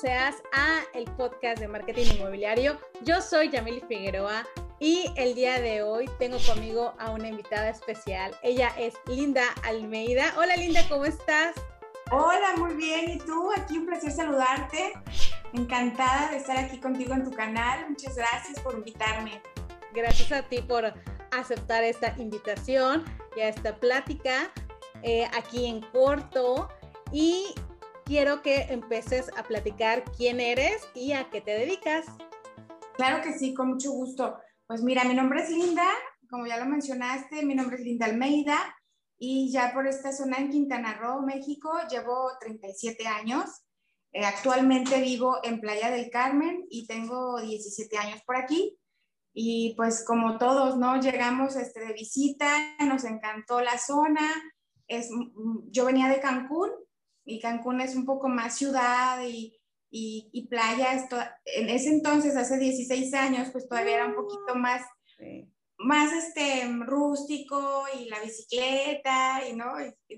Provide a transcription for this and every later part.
seas a el podcast de marketing inmobiliario. Yo soy Yamili Figueroa y el día de hoy tengo conmigo a una invitada especial. Ella es Linda Almeida. Hola Linda, ¿cómo estás? Hola, muy bien. ¿Y tú? Aquí un placer saludarte. Encantada de estar aquí contigo en tu canal. Muchas gracias por invitarme. Gracias a ti por aceptar esta invitación y a esta plática eh, aquí en corto. Y quiero que empieces a platicar quién eres y a qué te dedicas. Claro que sí, con mucho gusto. Pues mira, mi nombre es Linda, como ya lo mencionaste, mi nombre es Linda Almeida y ya por esta zona en Quintana Roo, México, llevo 37 años. Eh, actualmente vivo en Playa del Carmen y tengo 17 años por aquí. Y pues como todos, ¿no? Llegamos este, de visita, nos encantó la zona. Es, yo venía de Cancún y Cancún es un poco más ciudad y, y, playa. Esto, en ese entonces, hace 16 años, pues todavía era un poquito más, más este, rústico y la bicicleta y no,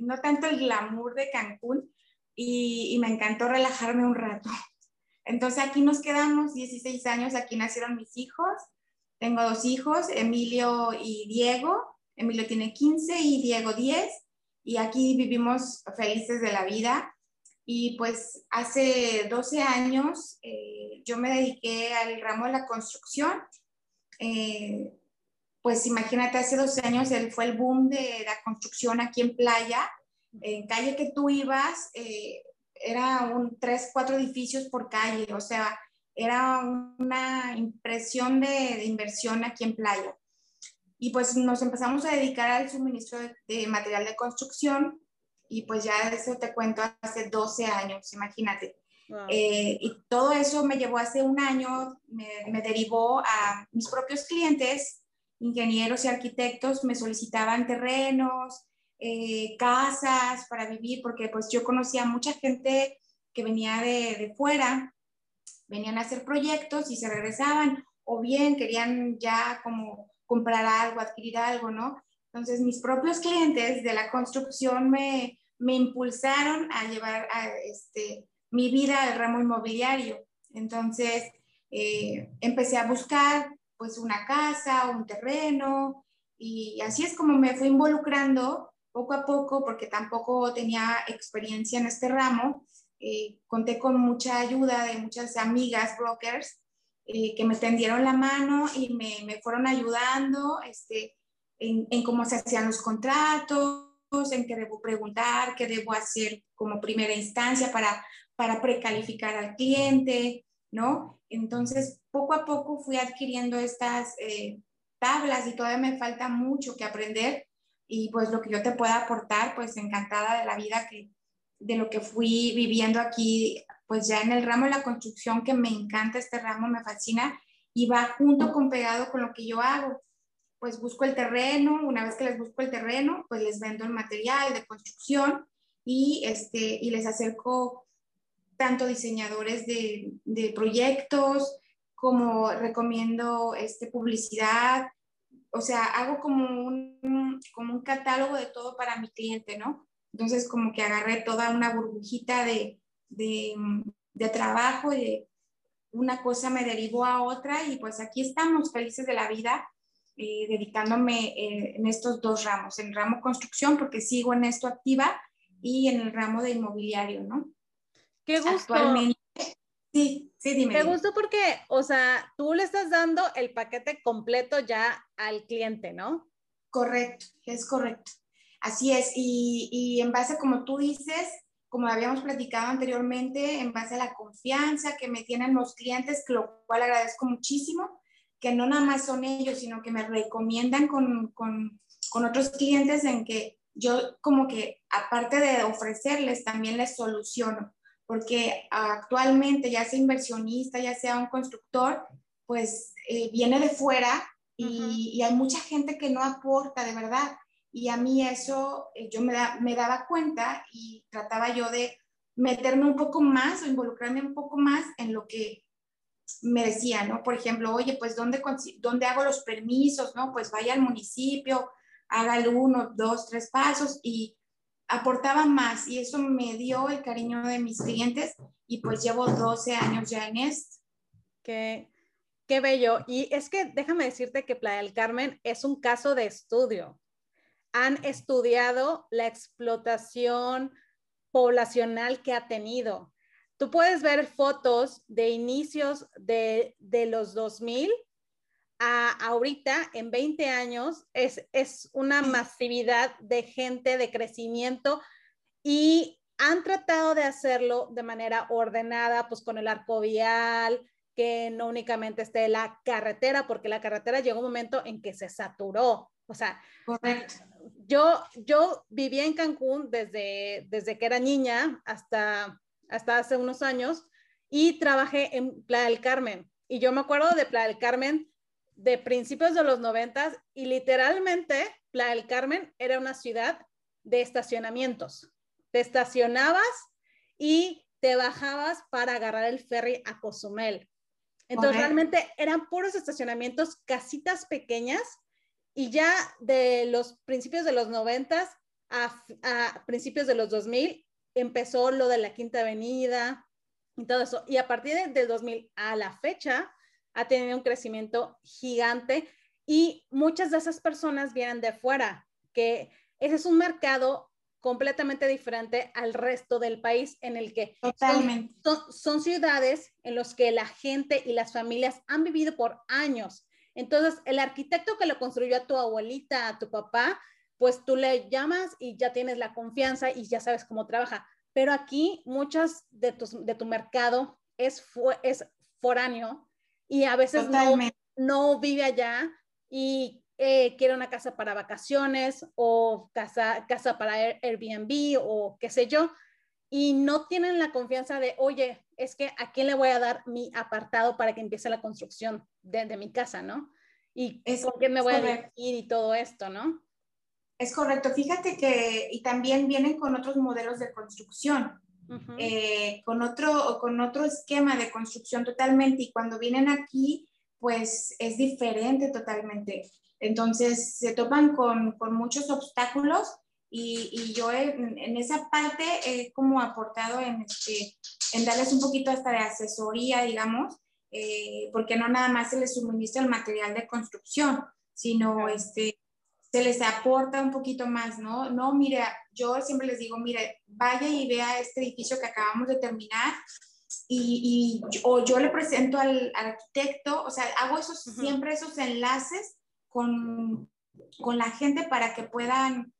no tanto el glamour de Cancún y, y me encantó relajarme un rato. Entonces aquí nos quedamos 16 años, aquí nacieron mis hijos. Tengo dos hijos, Emilio y Diego. Emilio tiene 15 y Diego 10 y aquí vivimos felices de la vida. Y pues hace 12 años eh, yo me dediqué al ramo de la construcción. Eh, pues imagínate, hace 12 años él fue el boom de la construcción aquí en Playa. En calle que tú ibas, eh, era un 3, 4 edificios por calle, o sea, era una impresión de, de inversión aquí en Playa y pues nos empezamos a dedicar al suministro de, material de construcción y pues ya eso te cuento hace 12 años, imagínate. Eh, y todo eso me llevó hace un año, me, derivó a mis propios clientes, ingenieros y arquitectos, me solicitaban terrenos, eh, casas para vivir, porque pues yo conocía a mucha gente que venía de, de fuera, venían a hacer proyectos y se regresaban, o bien querían ya como comprar algo, adquirir algo, ¿no? Entonces, mis propios clientes de la construcción me, me impulsaron a llevar a, este, mi vida al ramo inmobiliario. Entonces, eh, empecé a buscar pues una casa, un terreno, y así es como me fui involucrando poco a poco, porque tampoco tenía experiencia en este ramo. Eh, conté con mucha ayuda de muchas amigas brokers eh, que me tendieron la mano y me, me fueron ayudando este, en, en, cómo se hacían los contratos, en qué debo preguntar, qué debo hacer como primera instancia para, para precalificar al cliente, ¿no? Entonces, poco a poco fui adquiriendo estas eh, tablas y todavía me falta mucho que aprender y pues lo que yo te pueda aportar, pues encantada de la vida que, de lo que fui viviendo aquí pues ya en el ramo de la construcción, que me encanta este ramo, me fascina, y va junto con pegado con lo que yo hago. Pues busco el terreno, una vez que les busco el terreno, pues les vendo el material de construcción y, este, y les acerco tanto diseñadores de, de proyectos como recomiendo este, publicidad, o sea, hago como un, como un catálogo de todo para mi cliente, ¿no? Entonces, como que agarré toda una burbujita de, de, de trabajo de una cosa me derivó a otra y pues aquí estamos felices de la vida eh, dedicándome eh, en estos dos ramos, en el ramo construcción porque sigo en esto activa y en el ramo de inmobiliario, ¿no? Qué gusto. Actualmente, sí, sí, dime. Qué gusto porque, o sea, tú le estás dando el paquete completo ya al cliente, ¿no? Correcto, es correcto. Así es, y, y en base, como tú dices, como habíamos platicado anteriormente, en base a la confianza que me tienen los clientes, lo cual agradezco muchísimo, que no nada más son ellos, sino que me recomiendan con, con, con otros clientes en que yo como que aparte de ofrecerles, también les soluciono, porque actualmente ya sea inversionista, ya sea un constructor, pues eh, viene de fuera y, y hay mucha gente que no aporta de verdad. Y a mí eso, eh, yo me, me daba cuenta y trataba yo de meterme un poco más o involucrarme un poco más en lo que me decía, ¿no? Por ejemplo, oye, pues ¿dónde, ¿dónde hago los permisos? ¿No? Pues vaya al municipio, haga el uno, dos, tres pasos y aportaba más y eso me dio el cariño de mis clientes y pues llevo 12 años ya en esto. Qué, qué bello. Y es que déjame decirte que Playa del Carmen es un caso de estudio. Han estudiado la explotación poblacional que ha tenido. Tú puedes ver fotos de inicios de, de los 2000 a ahorita, en 20 años, es, es una masividad de gente, de crecimiento y han tratado de hacerlo de manera ordenada, pues con el arco vial, que no únicamente esté la carretera, porque la carretera llegó un momento en que se saturó. O sea, Correcto. Yo, yo vivía en Cancún desde, desde que era niña hasta, hasta hace unos años y trabajé en Playa del Carmen. Y yo me acuerdo de Playa del Carmen de principios de los noventas y literalmente Playa del Carmen era una ciudad de estacionamientos. Te estacionabas y te bajabas para agarrar el ferry a Cozumel. Entonces realmente eran puros estacionamientos, casitas pequeñas y ya de los principios de los noventas a, a principios de los 2000 empezó lo de la Quinta Avenida y todo eso. Y a partir de, del 2000 a la fecha, ha tenido un crecimiento gigante y muchas de esas personas vienen de fuera, que ese es un mercado completamente diferente al resto del país en el que Totalmente. Son, son, ciudades en los que la gente y las familias han vivido por años. Entonces, el arquitecto que lo construyó a tu abuelita, a tu papá, pues tú le llamas y ya tienes la confianza y ya sabes cómo trabaja. Pero aquí muchas de, tus, de tu mercado es, es foráneo y a veces no, no, vive allá y eh, quiere una casa para vacaciones o casa, casa para Airbnb o qué sé yo, y no tienen la confianza de, oye, es que a quién le voy a dar mi apartado para que empiece la construcción de, de mi casa, ¿no? Y es, con quién me voy correcto. a ir y todo esto, ¿no? Es correcto. Fíjate que, y también vienen con otros modelos de construcción. Uh -huh. eh, con, otro, con otro esquema de construcción totalmente y cuando vienen aquí, pues es diferente totalmente. Entonces se topan con, con muchos obstáculos y, y yo en, en, esa parte he como aportado en, este, en darles un poquito hasta de asesoría, digamos, eh, porque no nada más se les suministra el material de construcción, sino este, se les aporta un poquito más, ¿no? No, mire, yo siempre les digo, mire, vaya y vea este edificio que acabamos de terminar y, y o yo le presento al, al, arquitecto, o sea, hago esos, uh -huh. siempre esos enlaces con, con la gente para que puedan,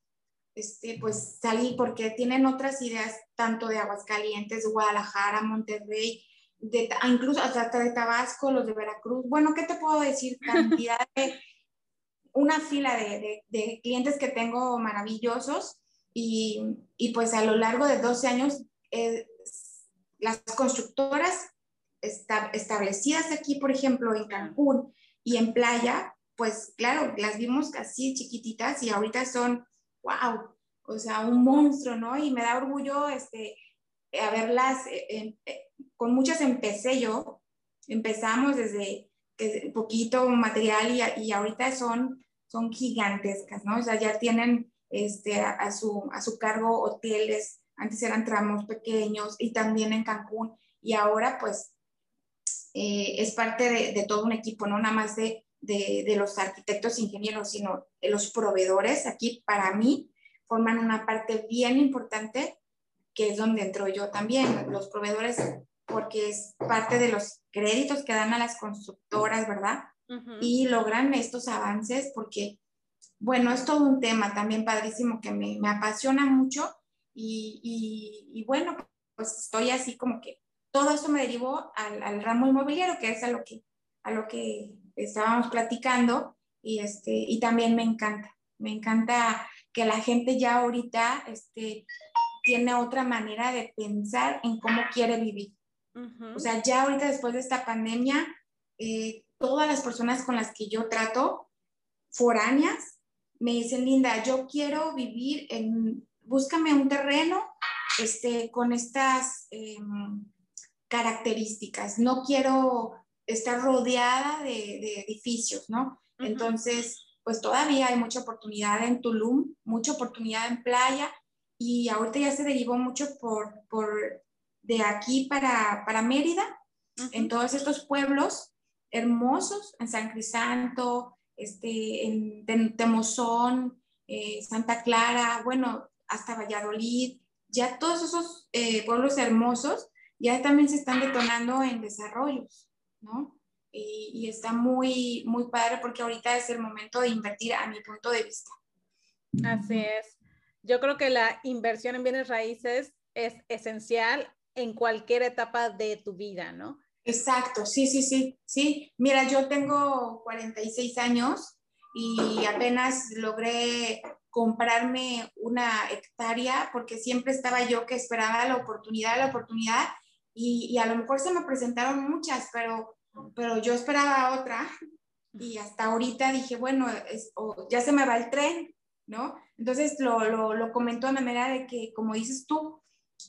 este, pues, salir, porque tienen otras ideas, tanto de Aguascalientes, Guadalajara, Monterrey, de, incluso hasta de Tabasco, los de Veracruz. Bueno, ¿qué te puedo decir? Cantidad de una fila de, de, de, clientes que tengo maravillosos y, y, pues a lo largo de 12 años eh, las constructoras esta, establecidas aquí, por ejemplo, en Cancún y en Playa, pues claro, las vimos así chiquititas y ahorita son, wow, o sea, un monstruo, ¿no? Y me da orgullo este, haberlas, eh, eh, con muchas empecé yo, empezamos desde poquito material y, y ahorita son, son gigantescas, ¿no? O sea, ya tienen este, a, su, a su cargo hoteles, antes eran tramos pequeños y también en Cancún y ahora pues eh, es parte de, todo un equipo, no nada más de, de, de los arquitectos, ingenieros, sino de los proveedores. Aquí para mí forman una parte bien importante que es donde entro yo también, los proveedores porque es parte de los créditos que dan a las constructoras, ¿verdad? Uh -huh. Y logran estos avances porque, bueno, es todo un tema también padrísimo que me, me apasiona mucho y, y, y, bueno, pues estoy así como que todo esto me derivó al, al, ramo inmobiliario, que es a lo que, a lo que estábamos platicando y, este, y también me encanta, me encanta que la gente ya ahorita este, tiene otra manera de pensar en cómo quiere vivir. Uh -huh. O sea, ya ahorita después de esta pandemia, eh, todas las personas con las que yo trato, foráneas, me dicen, Linda, yo quiero vivir en, búscame un terreno este, con estas eh, características, no quiero estar rodeada de, de edificios, ¿no? Uh -huh. Entonces, pues todavía hay mucha oportunidad en Tulum, mucha oportunidad en playa, y ahorita ya se derivó mucho por, por de aquí para, para Mérida, en todos estos pueblos hermosos, en San Crisanto, este, en Temozón, eh, Santa Clara, bueno, hasta Valladolid, ya todos esos eh, pueblos hermosos ya también se están detonando en desarrollos, ¿no? Y, y, está muy, muy padre porque ahorita es el momento de invertir a mi punto de vista. Así es. Yo creo que la inversión en bienes raíces es esencial en cualquier etapa de tu vida, ¿no? Exacto, sí, sí, sí, sí. Mira, yo tengo 46 años y apenas logré comprarme una hectárea porque siempre estaba yo que esperaba la oportunidad, la oportunidad y, a lo mejor se me presentaron muchas, pero, pero yo esperaba otra y hasta ahorita dije, bueno, ya se me va el tren, ¿no? Entonces lo, lo, lo comentó de manera de que, como dices tú,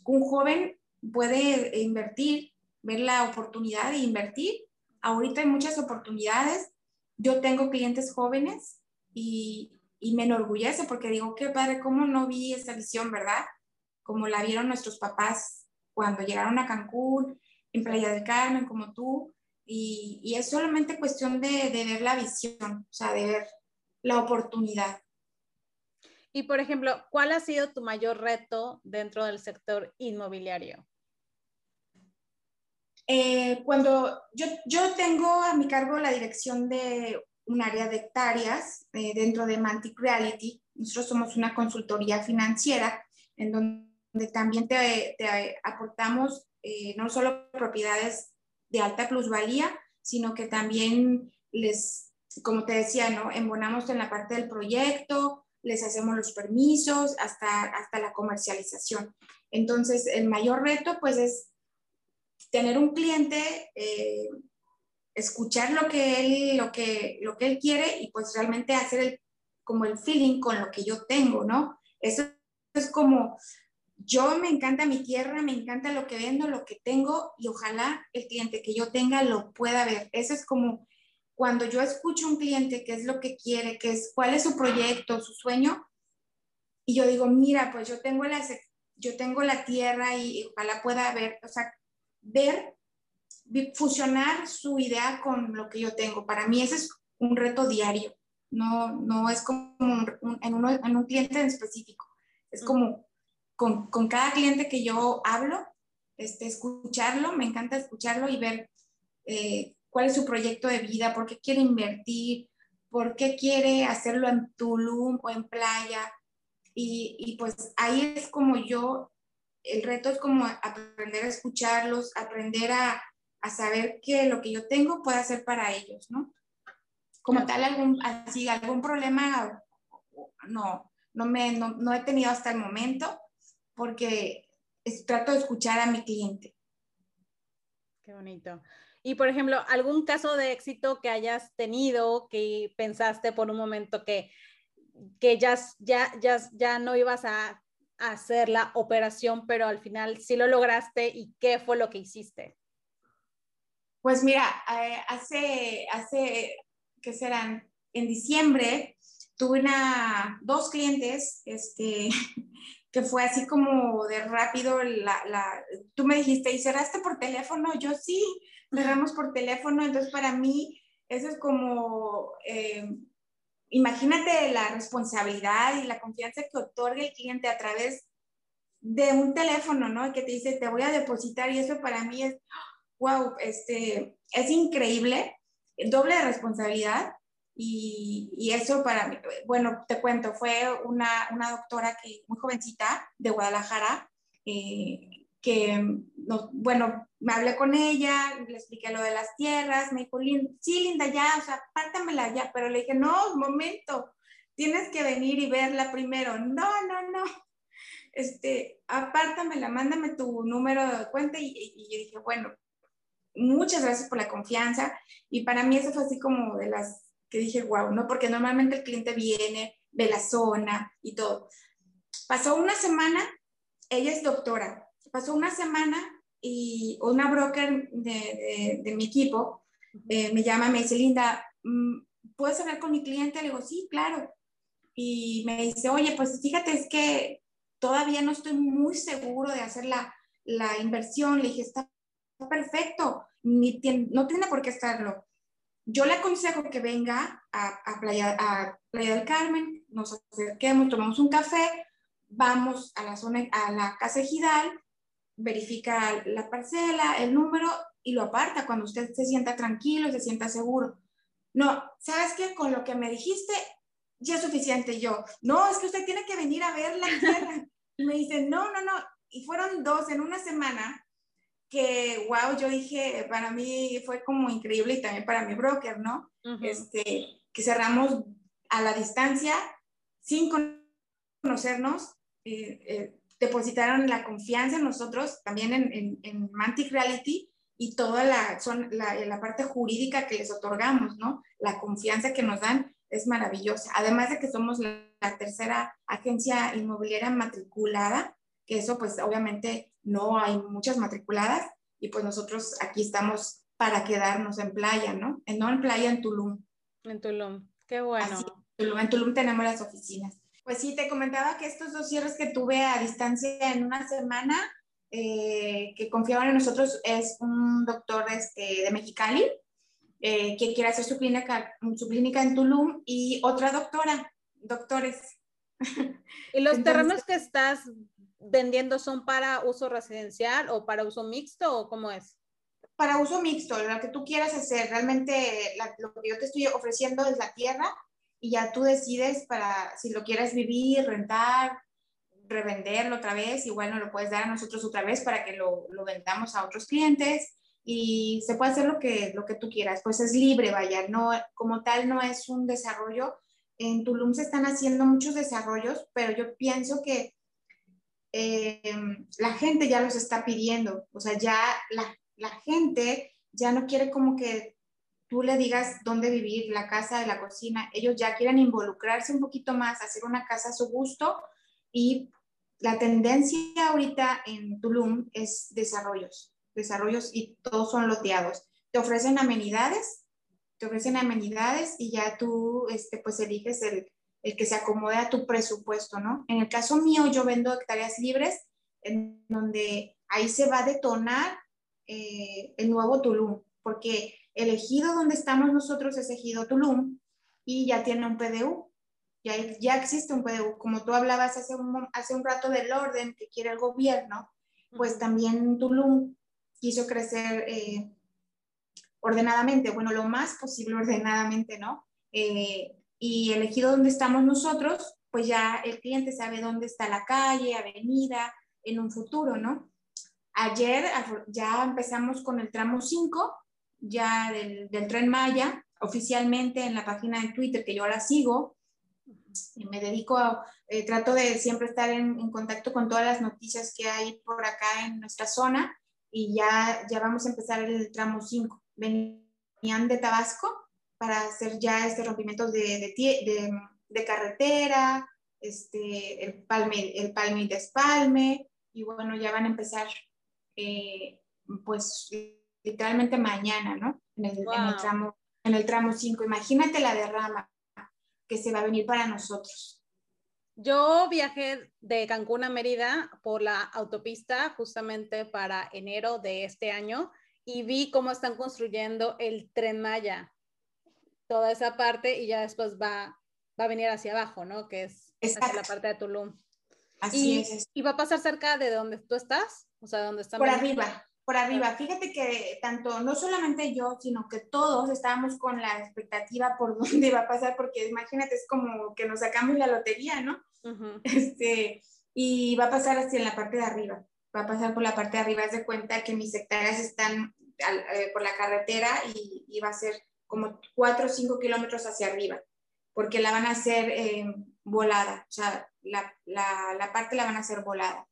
un joven puede invertir, ver la oportunidad de invertir. Ahorita hay muchas oportunidades. Yo tengo clientes jóvenes y, y me enorgullece porque digo, qué padre, cómo no vi esa visión, ¿verdad? Como la vieron nuestros papás cuando llegaron a Cancún, en Playa del Carmen, como tú. Y, y es solamente cuestión de, de ver la visión, o sea, de ver la oportunidad. Y por ejemplo, ¿cuál ha sido tu mayor reto dentro del sector inmobiliario? Eh, cuando yo, yo tengo a mi cargo la dirección de un área de hectáreas eh, dentro de Mantic Reality, nosotros somos una consultoría financiera en donde también te, te aportamos eh, no solo propiedades de alta plusvalía, sino que también les, como te decía, ¿no? embonamos en la parte del proyecto, les hacemos los permisos hasta, hasta la comercialización. Entonces, el mayor reto pues es tener un cliente, eh, escuchar lo que, él, lo, que, lo que él quiere y pues realmente hacer el, como el feeling con lo que yo tengo, ¿no? Eso es como, yo me encanta mi tierra, me encanta lo que vendo, lo que tengo y ojalá el cliente que yo tenga lo pueda ver. Eso es como cuando yo escucho a un cliente qué es lo que quiere, qué es, cuál es su proyecto, su sueño, y yo digo, mira, pues yo tengo la, yo tengo la tierra y ojalá pueda ver, o sea, ver, fusionar su idea con lo que yo tengo. Para mí ese es un reto diario, no, no es como en, uno, en, un cliente en específico, es como con, con, cada cliente que yo hablo, este, escucharlo, me encanta escucharlo y ver eh, cuál es su proyecto de vida, por qué quiere invertir, por qué quiere hacerlo en Tulum o en playa. Y, y pues ahí es como yo el reto es como aprender a escucharlos, aprender a, a, saber que lo que yo tengo puede hacer para ellos, ¿no? Como tal, algún, así, algún problema, no, no, me, no, no he tenido hasta el momento porque trato de escuchar a mi cliente. Qué bonito. Y por ejemplo, algún caso de éxito que hayas tenido, que pensaste por un momento que, que ya, ya, ya, ya no ibas a hacer la operación, pero al final sí lo lograste y qué fue lo que hiciste? Pues mira, eh, hace, hace, ¿qué serán? En diciembre tuve una, dos clientes, este, que fue así como de rápido, la, la, tú me dijiste, ¿y cerraste por teléfono? Yo sí, cerramos por teléfono, entonces para mí eso es como... Eh, imagínate la responsabilidad y la confianza que otorga el cliente a través de un teléfono, ¿no? Que te dice, te voy a depositar y eso para mí es, wow, este, es increíble, doble de responsabilidad y, eso para mí, bueno, te cuento, fue una, una doctora que, muy jovencita de Guadalajara, eh, que, bueno, me hablé con ella, le expliqué lo de las tierras, me dijo, sí, Linda, ya, o sea, pártamela ya, pero le dije, no, momento, tienes que venir y verla primero. No, no, no, este, apártamela, mándame tu número de cuenta y, y, yo dije, bueno, muchas gracias por la confianza y para mí eso fue así como de las que dije, wow, ¿no? Porque normalmente el cliente viene, ve la zona y todo. Pasó una semana, ella es doctora, pasó una semana y una broker de, de, mi equipo eh, me llama, me dice, Linda, mm, ¿puedes hablar con mi cliente? Le digo, sí, claro. Y me dice, oye, pues fíjate, es que todavía no estoy muy seguro de hacer la, la inversión. Le dije, está perfecto, ni no tiene por qué estarlo. Yo le aconsejo que venga a, a, Playa, a Playa del Carmen, nos acerquemos, tomamos un café, vamos a la zona, a la casa ejidal, verifica la parcela, el número y lo aparta cuando usted se sienta tranquilo, se sienta seguro. No, ¿sabes qué? Con lo que me dijiste, ya es suficiente yo. No, es que usted tiene que venir a ver la tierra. Y me dice, no, no, no. Y fueron dos en una semana que, wow, yo dije, para mí fue como increíble y también para mi broker, ¿no? este, que cerramos a la distancia sin conocernos. Eh, eh, depositaron la confianza en nosotros, también en, en, en Mantic Reality, y toda la, son, la, la, parte jurídica que les otorgamos, ¿no? La confianza que nos dan es maravillosa. Además de que somos la, la tercera agencia inmobiliaria matriculada, que eso pues obviamente no hay muchas matriculadas, y pues nosotros aquí estamos para quedarnos en playa, ¿no? No en playa, en Tulum. En Tulum, qué bueno. en Tulum tenemos las oficinas. Pues sí, te comentaba que estos dos cierres que tuve a distancia en una semana, eh, que confiaban en nosotros, es un doctor este, de Mexicali, eh, que quiere hacer su clínica, su clínica en Tulum, y otra doctora, doctores. ¿Y los terrenos que estás vendiendo son para uso residencial o para uso mixto o cómo es? Para uso mixto, lo que tú quieras hacer. Realmente lo que yo te estoy ofreciendo es la tierra y ya tú decides para si lo quieres vivir, rentar, revenderlo otra vez, igual no lo puedes dar a nosotros otra vez para que lo, lo vendamos a otros clientes y se puede hacer lo que, lo que tú quieras, pues es libre, vaya, no, como tal no es un desarrollo. En Tulum se están haciendo muchos desarrollos, pero yo pienso que eh, la gente ya los está pidiendo, o sea, ya la, gente ya no quiere como que tú le digas dónde vivir, la casa, la cocina, ellos ya quieren involucrarse un poquito más, hacer una casa a su gusto. Y la tendencia ahorita en Tulum es desarrollos, desarrollos y todos son loteados. Te ofrecen amenidades, te ofrecen amenidades y ya tú este, pues eliges el, el que se acomode a tu presupuesto, ¿no? En el caso mío, yo vendo hectáreas libres, en donde ahí se va a detonar eh, el nuevo Tulum, porque el ejido donde estamos nosotros es ejido Tulum y ya tiene un PDU. Ya, ya existe un PDU. Como tú hablabas hace un, hace un rato del orden que quiere el gobierno, pues también Tulum quiso crecer eh, ordenadamente, bueno, lo más posible ordenadamente, ¿no? Eh, y el ejido donde estamos nosotros, pues ya el cliente sabe dónde está la calle, avenida, en un futuro, ¿no? Ayer ya empezamos con el tramo 5, ya del, del, tren Maya, oficialmente en la página de Twitter que yo la sigo. Y me dedico a, eh, trato de siempre estar en, en, contacto con todas las noticias que hay por acá en nuestra zona y ya, ya vamos a empezar el tramo 5. Venían de Tabasco para hacer ya este rompimiento de, de, de, de carretera, este, el, palme, el palme y despalme, y bueno, ya van a empezar eh, pues literalmente mañana, ¿no? En el, wow. en el, tramo en el tramo 5. Imagínate la derrama que se va a venir para nosotros. Yo viajé de Cancún a Mérida por la autopista justamente para enero de este año y vi cómo están construyendo el tren Maya, toda esa parte y ya después va, va a venir hacia abajo, ¿no? Que es hacia la parte de Tulum. Así y, es. ¿Y va a pasar cerca de donde tú estás? O sea, donde está Por arriba, por arriba. Fíjate que tanto, no solamente yo, sino que todos estábamos con la expectativa por dónde va a pasar, porque imagínate, es como que nos sacamos la lotería, ¿no? Uh -huh. este, y va a pasar en la parte de arriba. Va a pasar por la parte de arriba. Haz de cuenta que mis hectáreas están al, eh, por la carretera y, y, va a ser como 4 o 5 kilómetros hacia arriba, porque la van a hacer eh, volada. O sea, la, la, la parte la van a hacer volada.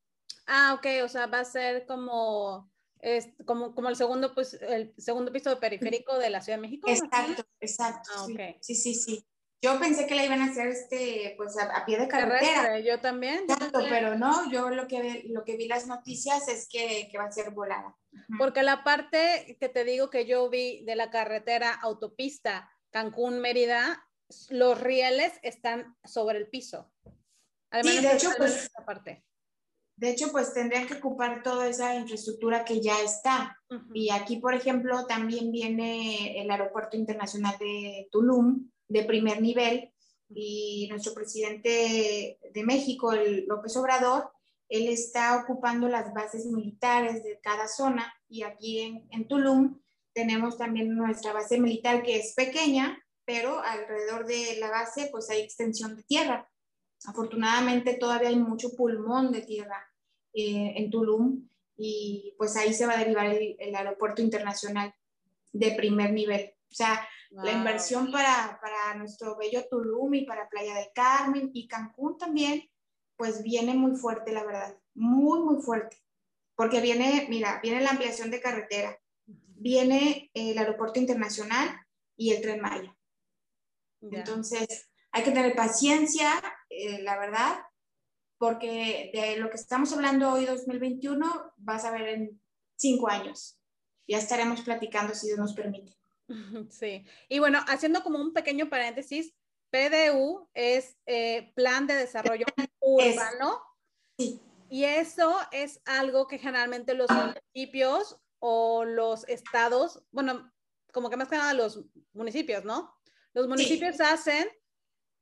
Ah, ok, o sea, va a ser como, es, como, como el, segundo, pues, el segundo piso periférico de la Ciudad de México. Exacto, exacto. Ah, okay. sí, sí, sí, sí. Yo pensé que la iban a hacer este, pues, a, a pie de carretera. Terrestre, yo también. Exacto, pero no, yo lo que, lo que vi las noticias es que, que va a ser volada. Porque la parte que te digo que yo vi de la carretera autopista Cancún-Mérida, los rieles están sobre el piso. Además, sí, de hecho, pues, esta parte De hecho, pues tendrían que ocupar toda esa infraestructura que ya está. Y aquí, por ejemplo, también viene el Aeropuerto Internacional de Tulum, de primer nivel, y nuestro presidente de México, el López Obrador, él está ocupando las bases militares de cada zona y aquí en, en Tulum tenemos también nuestra base militar que es pequeña, pero alrededor de la base pues hay extensión de tierra. Afortunadamente todavía hay mucho pulmón de tierra eh, en Tulum y pues ahí se va a derivar el, aeropuerto internacional de primer nivel. O sea, la inversión para, para nuestro bello Tulum y para Playa del Carmen y Cancún también, pues viene muy fuerte, la verdad, muy, muy fuerte. Porque viene, mira, viene la ampliación de carretera, viene el aeropuerto internacional y el tren Maya. Entonces, hay que tener paciencia, eh, la verdad, porque de lo que estamos hablando hoy, 2021, vas a ver en cinco años. Ya estaremos platicando si Dios nos permite. Sí, y bueno, haciendo como un pequeño paréntesis, PDU es eh, Plan de Desarrollo Urbano. sí. Y eso es algo que generalmente los municipios o los estados, bueno, como que más que nada los municipios, ¿no? Los municipios hacen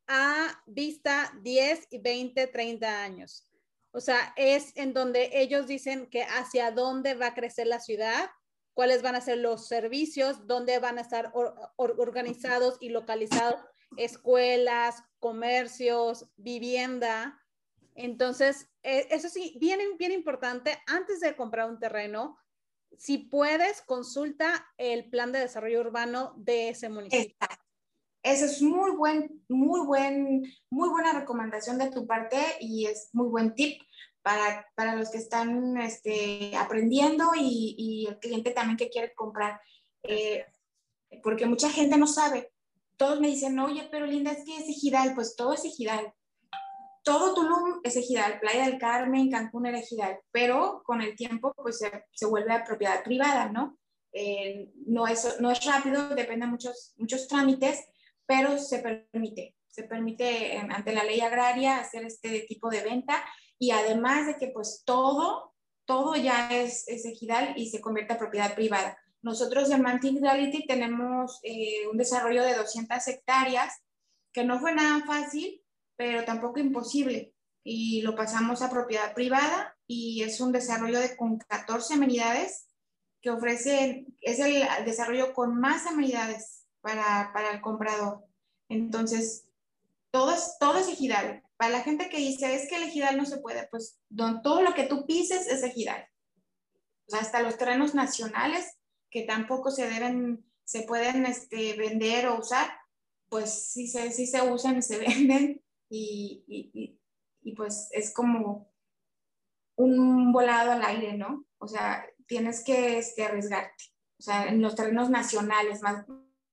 a vista 10 y 20, 30 años. O sea, es en donde ellos dicen que hacia dónde va a crecer la ciudad, cuáles van a ser los servicios, dónde van a estar organizados y localizados escuelas, comercios, vivienda. Entonces, e, eso sí, bien, bien importante, antes de comprar un terreno, si puedes, consulta el plan de desarrollo urbano de ese municipio. Eso es muy buen, muy buen, muy buena recomendación de tu parte y es muy buen tip para, para los que están este, aprendiendo y, y, el cliente también que quiere comprar. Eh, porque mucha gente no sabe. Todos me dicen, oye, pero Linda, es que es ejidal. Pues todo es ejidal. Todo Tulum es ejidal. Playa del Carmen, Cancún era ejidal. Pero con el tiempo, pues se, se vuelve a propiedad privada, ¿no? Eh, no, es, no es rápido, depende de muchos, muchos trámites pero se permite, se permite ante la ley agraria hacer este tipo de venta y además de que pues todo, todo ya es, es ejidal y se convierte a propiedad privada. Nosotros en Mantic Reality tenemos eh, un desarrollo de 200 hectáreas, que no fue nada fácil, pero tampoco imposible. Y lo pasamos a propiedad privada y es un desarrollo de, con 14 amenidades que ofrece, es el desarrollo con más amenidades para, para el comprador. Entonces, todo es, todo es ejidal. Para la gente que dice, es que el ejidal no se puede, pues don, todo lo que tú pises es ejidal. O sea, hasta los terrenos nacionales que tampoco se deben, se pueden este, vender o usar, pues sí se, sí se usan y se venden y, y, y, pues es como un volado al aire, ¿no? O sea, tienes que este, arriesgarte. O sea, en los terrenos nacionales, más,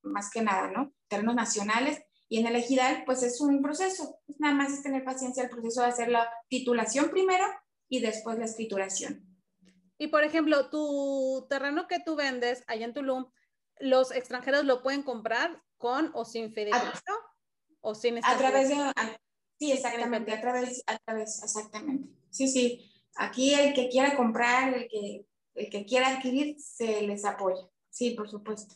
más que nada, ¿no? Terrenos nacionales. Y en el ejidal, pues es un proceso. Pues nada más es tener paciencia el proceso de hacer la titulación primero y después la escrituración. Y por ejemplo, tu terreno que tú vendes allá en Tulum, ¿los extranjeros lo pueden comprar con o sin fideicomiso? ¿O sin A través de... sí, exactamente, a través, a través, exactamente. Sí, sí. Aquí el que quiera comprar, el que, el que quiera adquirir, se les apoya. Sí, por supuesto.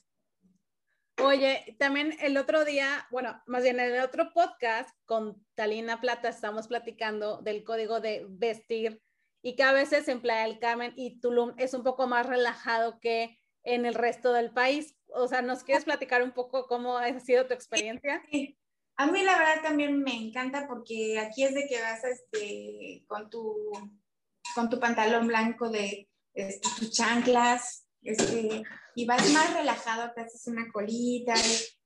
Oye, también el otro día, bueno, más bien en el otro podcast con Talina Plata estamos platicando del código de vestir y que a veces en Playa del Carmen y Tulum es un poco más relajado que en el resto del país. O sea, ¿nos quieres platicar un poco cómo ha sido tu experiencia? Sí. A mí la verdad también me encanta porque aquí es de que vas este, con, tu, con tu pantalón blanco de este, tus chanclas, este, y vas más relajado, te haces una colita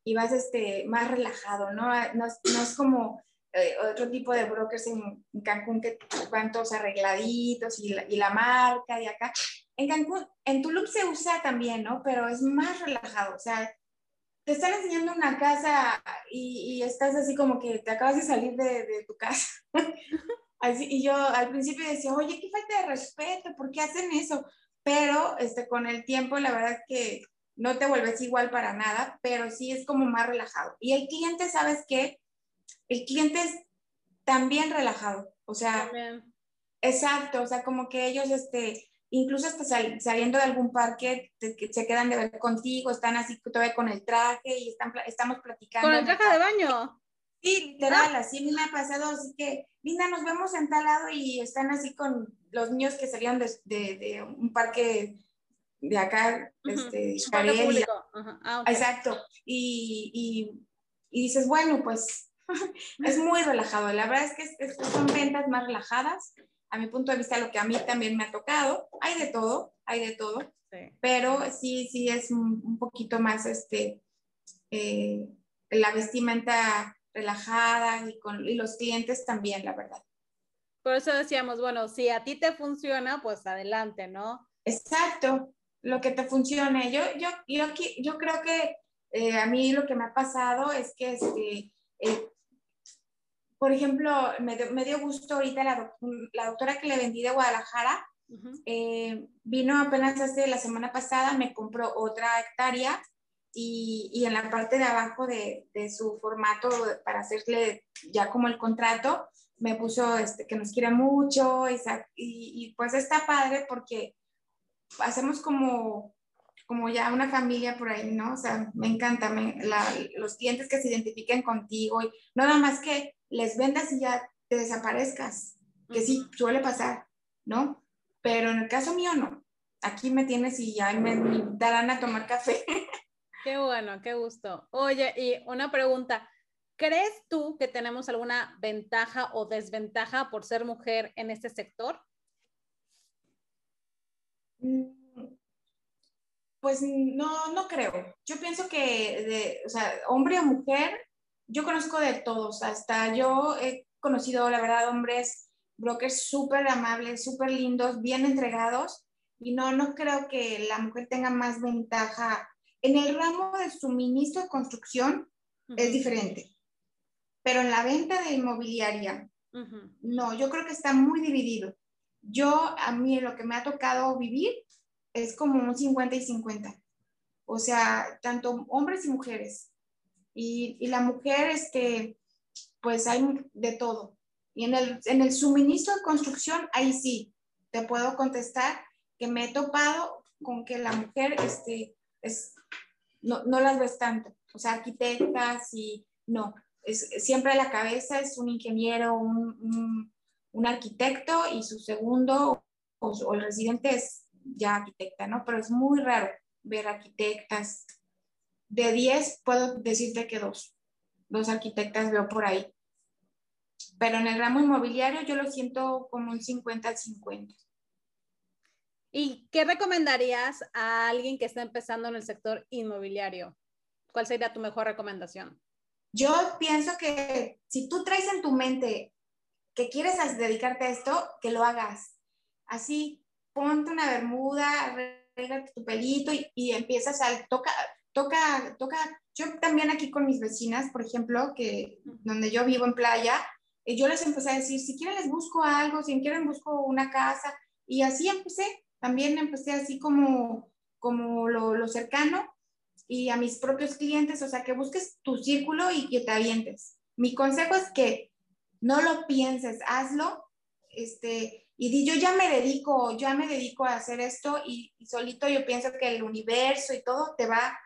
y, vas este, más relajado, ¿no? No, es como eh, otro tipo de brokers en, Cancún que van todos arregladitos y la, y la, marca de acá. En Cancún, en Tulum se usa también, ¿no? Pero es más relajado, o sea, te están enseñando una casa y, y estás así como que te acabas de salir de, de tu casa. Así, y yo al principio decía, oye, qué falta de respeto, ¿por qué hacen eso? Pero este, con el tiempo la verdad es que no te vuelves igual para nada, pero sí es como más relajado. Y el cliente, ¿sabes qué? El cliente es también relajado, o sea, Exacto, o sea, como que ellos, este, incluso hasta saliendo de algún parque, se quedan de ver contigo, están así todavía con el traje y están, estamos platicando. ¿Con el traje de baño? Sí, literal, así me ha pasado, así que, Linda, nos vemos en tal lado y están así con los niños que salían de, de, un parque de acá, este, ah, Exacto, y, y, y, dices, bueno, pues es muy relajado, la verdad es que son ventas más relajadas, a mi punto de vista, lo que a mí también me ha tocado, hay de todo, hay de todo, pero sí, sí es un, poquito más, este, eh, la vestimenta relajada y, con, y los clientes también, la verdad. Por eso decíamos, bueno, si a ti te funciona, pues adelante, ¿no? Exacto, lo que te funcione. Yo, yo, yo, yo creo que eh, a mí lo que me ha pasado es que, este, eh, por ejemplo, me dio, me dio, gusto ahorita la, la, doctora que le vendí de Guadalajara, eh, vino apenas hace la semana pasada, me compró otra hectárea y, y en la parte de abajo de, de, su formato para hacerle ya como el contrato, me puso este, que nos quiere mucho y, y, pues está padre porque hacemos como, como ya una familia por ahí, ¿no? O sea, me encanta los clientes que se identifiquen contigo y no nada más que les vendas y ya te desaparezcas, que sí, suele pasar, ¿no? Pero en el caso mío no. Aquí me tienes y ya me, me darán a tomar café. Qué bueno, qué gusto. Oye, y una pregunta, ¿crees tú que tenemos alguna ventaja o desventaja por ser mujer en este sector? Mm, pues no, no creo. Yo pienso que, de, o sea, hombre o mujer, yo conozco de todos. Hasta yo he conocido, la verdad, hombres, brokers súper amables, súper lindos, bien entregados. Y no, no creo que la mujer tenga más ventaja en el ramo de suministro de construcción es diferente, pero en la venta de inmobiliaria, no, yo creo que está muy dividido. Yo, a mí lo que me ha tocado vivir es como un 50 y 50. O sea, tanto hombres y mujeres. Y, y la mujer, este, pues hay de todo. Y en el, en el suministro de construcción, ahí sí, te puedo contestar que me he topado con que la mujer este, es no, no las ves tanto. O sea, arquitectas y no. Es, siempre la cabeza es un ingeniero, un, un, arquitecto y su segundo o, el residente es ya arquitecta, ¿no? Pero es muy raro ver arquitectas. De 10 puedo decirte que dos, dos arquitectas veo por ahí. Pero en el ramo inmobiliario yo lo siento como un 50-50. ¿Y qué recomendarías a alguien que está empezando en el sector inmobiliario? ¿Cuál sería tu mejor recomendación? Yo pienso que si tú traes en tu mente que quieres dedicarte a esto, que lo hagas. Así, ponte una bermuda, arréglate tu pelito y, empiezas a toca, toca, toca. Yo también aquí con mis vecinas, por ejemplo, que donde yo vivo en playa, eh, yo les empecé a decir, si quieren les busco algo, si quieren busco una casa, y así empecé también empecé así como, como lo, lo cercano y a mis propios clientes, o sea, que busques tu círculo y que te avientes. Mi consejo es que no lo pienses, hazlo, este, y di, yo ya me dedico, ya me dedico a hacer esto y, solito yo pienso que el universo y todo te va,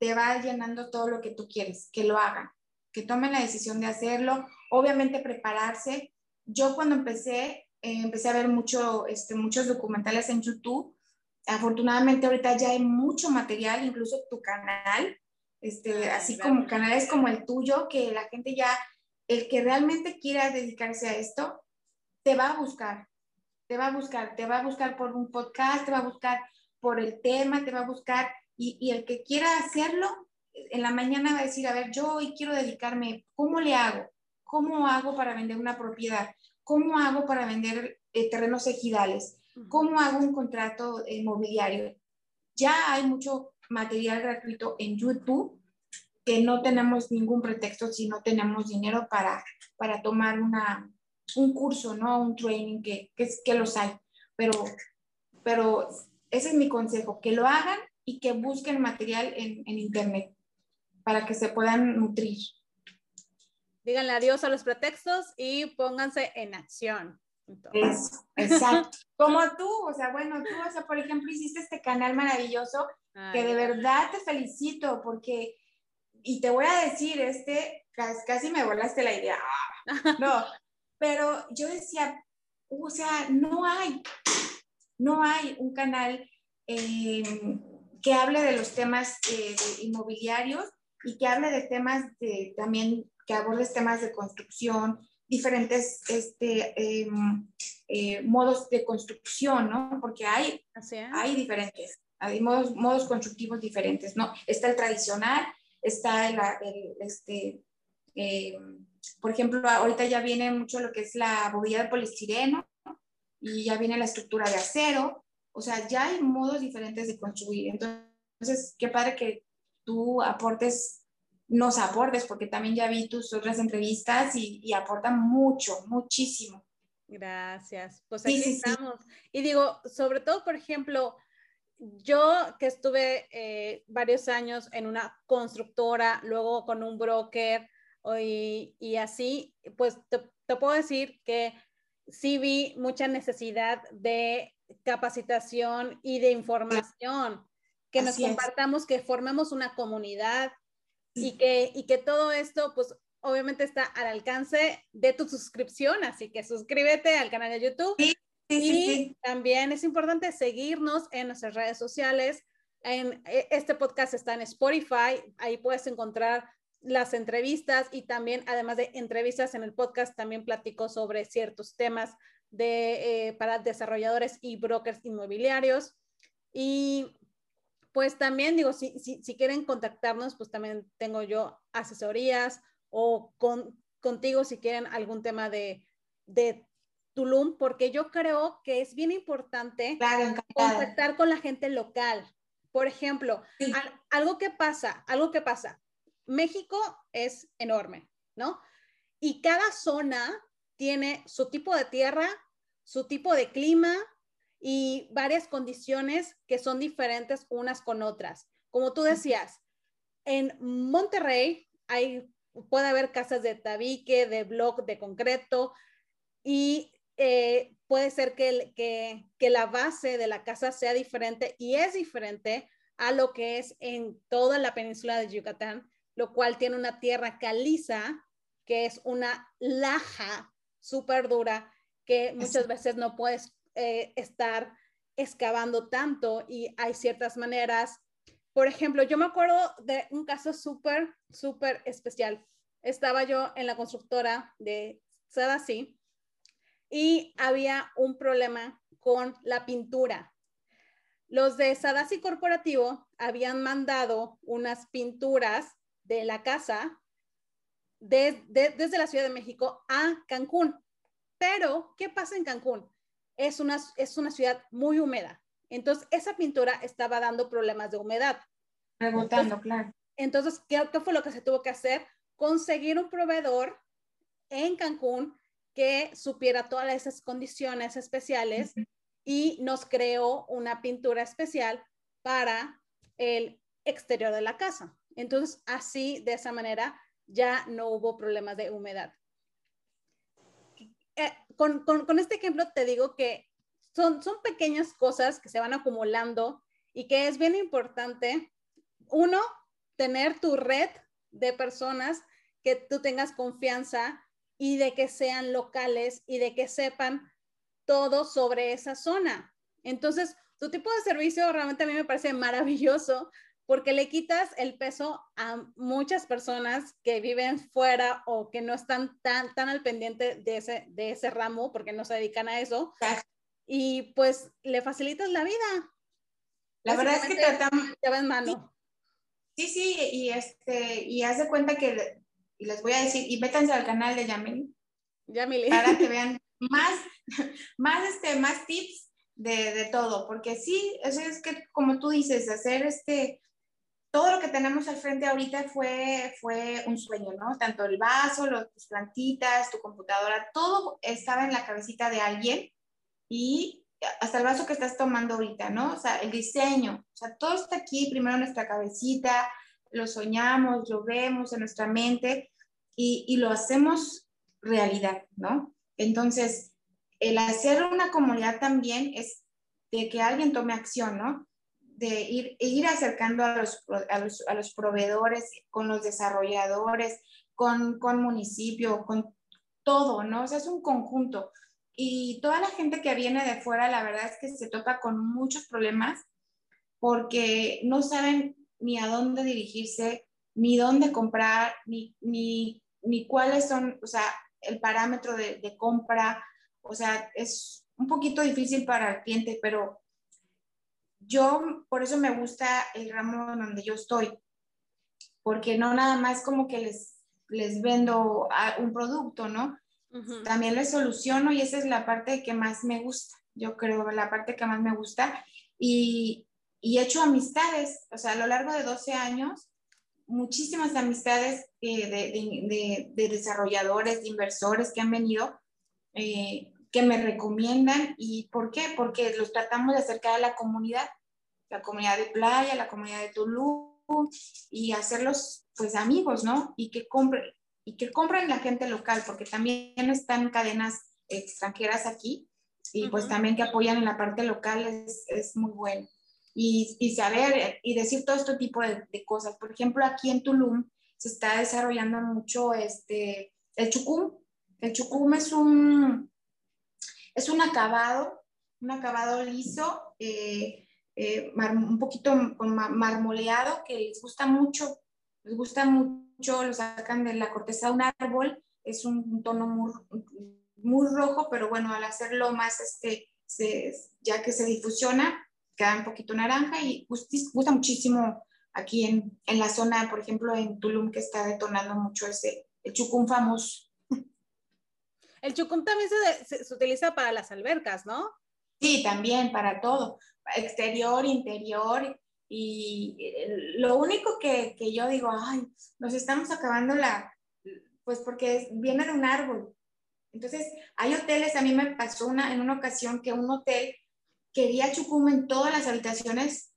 te va llenando todo lo que tú quieres, que lo hagan, que tomen la decisión de hacerlo, obviamente prepararse. Yo cuando empecé, eh, empecé a ver mucho, este, muchos documentales en YouTube. Afortunadamente ahorita ya hay mucho material, incluso tu canal, este, así como canales como el tuyo, que la gente ya, el que realmente quiera dedicarse a esto, te va a buscar, te va a buscar, te va a buscar por un podcast, te va a buscar por el tema, te va a buscar, y, y el que quiera hacerlo, en la mañana va a decir, a ver, yo hoy quiero dedicarme, ¿cómo le hago? ¿Cómo hago para vender una propiedad? ¿Cómo hago para vender eh, terrenos ejidales? ¿Cómo hago un contrato inmobiliario? Ya hay mucho material gratuito en YouTube que no tenemos ningún pretexto si no tenemos dinero para, para tomar una, un curso, ¿no? Un training que, que, que los hay. Pero, pero ese es mi consejo, que lo hagan y que busquen material en, en Internet para que se puedan nutrir díganle adiós a los pretextos y pónganse en acción. Eso, exacto. Como tú, o sea, bueno, tú, o sea, por ejemplo, hiciste este canal maravilloso que de verdad te felicito porque, y te voy a decir, este, casi me volaste la idea. No, pero yo decía, o sea, no hay, no hay un canal eh, que hable de los temas eh, inmobiliarios y que hable de temas de, también, que aborde temas de construcción, diferentes este, em, eh, modos de construcción, ¿no? Porque hay, hay diferentes, hay modos, modos constructivos diferentes, ¿no? Está el tradicional, está el, el este, em, por ejemplo, ahorita ya viene mucho lo que es la bobilla de polistireno y ya viene la estructura de acero, o sea, ya hay modos diferentes de construir. Entonces, qué padre que tú aportes, nos aportes, porque también ya vi tus otras entrevistas y, y aportan mucho, muchísimo. Gracias. Pues aquí estamos. Y digo, sobre todo, por ejemplo, yo que estuve eh, varios años en una constructora, luego con un broker, y, así, pues te, puedo decir que sí vi mucha necesidad de capacitación y de información, que nos compartamos, que formemos una comunidad y que, y que todo esto, pues obviamente está al alcance de tu suscripción, así que suscríbete al canal de YouTube. y también es importante seguirnos en nuestras redes sociales. En, e, este podcast está en Spotify, ahí puedes encontrar las entrevistas y también, además de entrevistas en el podcast, también platico sobre ciertos temas de, eh, para desarrolladores y brokers inmobiliarios. Y pues también digo, si, si, si, quieren contactarnos, pues también tengo yo asesorías o con, contigo si quieren algún tema de, de Tulum, porque yo creo que es bien importante contactar con la gente local. Por ejemplo, algo que pasa, algo que pasa, México es enorme, ¿no? Y cada zona tiene su tipo de tierra, su tipo de clima y varias condiciones que son diferentes unas con otras. Como tú decías, en Monterrey hay, puede haber casas de tabique, de bloc, de concreto y eh, puede ser que, que la base de la casa sea diferente y es diferente a lo que es en toda la península de Yucatán lo cual tiene una tierra caliza, que es una laja súper dura, que muchas veces no puedes eh, estar excavando tanto y hay ciertas maneras. Por ejemplo, yo me acuerdo de un caso súper, súper especial. Estaba yo en la constructora de Sadasi y había un problema con la pintura. Los de Sadasi Corporativo habían mandado unas pinturas de la casa desde la Ciudad de México a Cancún. Pero, ¿qué pasa en Cancún? Es una, es una ciudad muy húmeda. Entonces, esa pintura estaba dando problemas de humedad. Rebotando, claro. Entonces, ¿qué, fue lo que se tuvo que hacer? Conseguir un proveedor en Cancún que supiera todas esas condiciones especiales y nos creó una pintura especial para el exterior de la casa. Entonces, así, de esa manera, ya no hubo problemas de humedad. Eh, con, este ejemplo te digo que son, son pequeñas cosas que se van acumulando y que es bien importante, uno, tener tu red de personas que tú tengas confianza y de que sean locales y de que sepan todo sobre esa zona. Entonces, tu tipo de servicio realmente a mí me parece maravilloso porque le quitas el peso a muchas personas que viven fuera o que no están tan, tan al pendiente de ese, de ese ramo porque no se dedican a eso. Y pues le facilitas la vida. La verdad es que tratamos... Te va en mano. Sí, sí, y, este, y haz de cuenta que, y les voy a decir, y métanse al canal de Yamil. Yamil. Para que vean más, más, este, más tips de, de todo, porque sí, eso es que, como tú dices, hacer este, todo lo que tenemos al frente ahorita fue, fue un sueño, ¿no? Tanto el vaso, los, tus plantitas, tu computadora, todo estaba en la cabecita de alguien y hasta el vaso que estás tomando ahorita, ¿no? O sea, el diseño, o sea, todo está aquí, primero en nuestra cabecita, lo soñamos, lo vemos en nuestra mente y, y lo hacemos realidad, ¿no? Entonces, el hacer una comunidad también es de que alguien tome acción, ¿no? De ir, ir acercando a los, a los, proveedores, con los desarrolladores, con, con municipio, con todo, ¿no? O sea, es un conjunto. Y toda la gente que viene de fuera, la verdad es que se topa con muchos problemas porque no saben ni a dónde dirigirse, ni dónde comprar, ni, ni, ni cuáles son, o sea, el parámetro de, de, compra. O sea, es un poquito difícil para el cliente, pero yo por eso me gusta el ramo donde yo estoy, porque no nada más como que les, les vendo un producto, ¿no? También les soluciono y esa es la parte que más me gusta, yo creo, la parte que más me gusta. Y, y he hecho amistades, o sea, a lo largo de 12 años, muchísimas amistades eh, de, de, desarrolladores, de inversores que han venido, eh, que me recomiendan. ¿Y por qué? Porque los tratamos de acercar a la comunidad, la comunidad de playa, la comunidad de Tulum, y hacerlos pues amigos, ¿no? Y que compren, y que compren la gente local, porque también están cadenas extranjeras aquí, y pues también que apoyan en la parte local es, es muy bueno y, saber y decir todo este tipo de, cosas. Por ejemplo, aquí en Tulum se está desarrollando mucho este, el chucum. El chucum es un, es un acabado, un acabado liso, eh, eh, un poquito marmoleado que les gusta mucho, les gusta mucho, lo sacan de la corteza de un árbol, es un tono muy, muy rojo, pero bueno, al hacerlo más, este, ya que se difusiona, queda un poquito naranja y gusta muchísimo aquí en, en, la zona, por ejemplo, en Tulum, que está detonando mucho ese, el chucum famoso. El chucum también se, se, utiliza para las albercas, ¿no? Sí, también para todo, exterior, interior. Y lo único que, que yo digo, ay, nos estamos acabando la, pues porque viene de un árbol. Entonces, hay hoteles, a mí me pasó una, en una ocasión que un hotel quería chucum en todas las habitaciones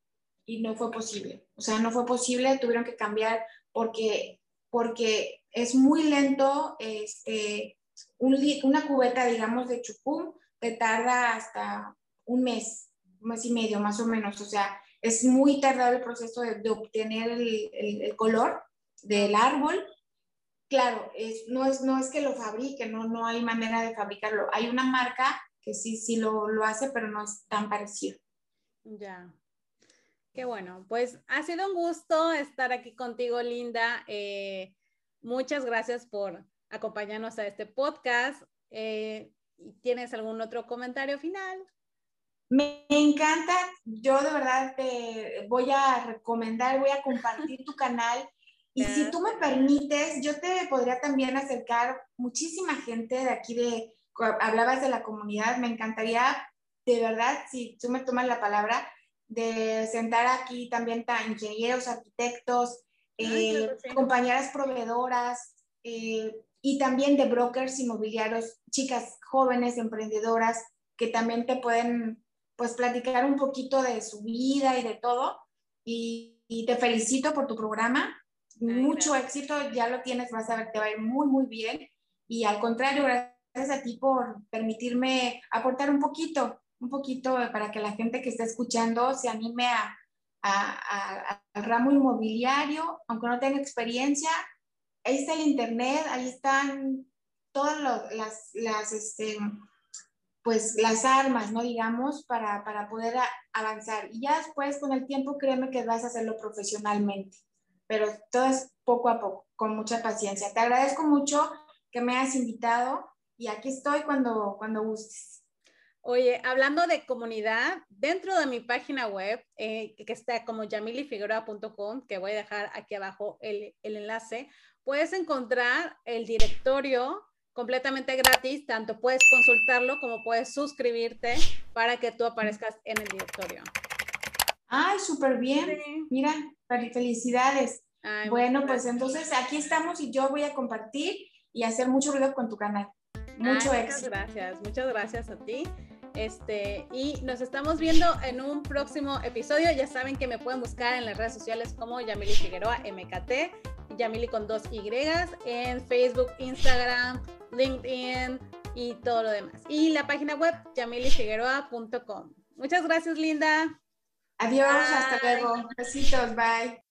y no fue posible. O sea, no fue posible, tuvieron que cambiar porque, porque es muy lento. Este, una cubeta, digamos, de chucum te tarda hasta un mes, mes y medio más o menos. O sea, es muy tardado el proceso de, obtener el, el, color del árbol. Claro, es, no, es, no es que lo fabriquen, no, no hay manera de fabricarlo. Hay una marca que sí, sí lo, lo hace, pero no es tan parecido. Ya. Qué bueno, pues ha sido un gusto estar aquí contigo, Linda. Eh, muchas gracias por acompañarnos a este podcast. Eh, ¿Tienes algún otro comentario final? Me encanta, yo de verdad te voy a recomendar, voy a compartir tu canal. Y si tú me permites, yo te podría también acercar muchísima gente de aquí de, hablabas de la comunidad, me encantaría, de verdad, si tú me tomas la palabra, de sentar aquí también a ingenieros, arquitectos, eh, compañeras proveedoras eh, y también de brokers inmobiliarios, chicas jóvenes, emprendedoras, que también te pueden pues platicar un poquito de su vida y de todo. Y, te felicito por tu programa. Mucho éxito, ya lo tienes, vas a ver, te va a ir muy, muy bien. Y al contrario, gracias gracias a ti por permitirme aportar un poquito, un poquito para que la gente que está escuchando se anime a, al ramo inmobiliario, aunque no tenga experiencia. Ahí está el internet, ahí están todas las, las, este, pues, las armas, ¿no? Digamos, para, para poder avanzar. Y ya después, con el tiempo, créeme que vas a hacerlo profesionalmente. Pero todo es poco a poco, con mucha paciencia. Te agradezco mucho que me hayas invitado y aquí estoy cuando, cuando gustes. Oye, hablando de comunidad, dentro de mi página web, eh, que está como yamilifigueroa.com, que voy a dejar aquí abajo el, el, enlace, puedes encontrar el directorio completamente gratis, tanto puedes consultarlo como puedes suscribirte para que tú aparezcas en el directorio. Ay, súper bien. Mira, felicidades. bueno, pues entonces aquí estamos y yo voy a compartir y hacer mucho ruido con tu canal. Mucho éxito. Muchas gracias, muchas gracias a ti. Este, y nos estamos viendo en un próximo episodio. Ya saben que me pueden buscar en las redes sociales como Yamili Figueroa MKT, Yamili con dos Y, en Facebook, Instagram, LinkedIn, y todo lo demás. Y la página web yamilifigueroa.com. Muchas gracias, Linda. Adiós, hasta luego. Besitos, bye.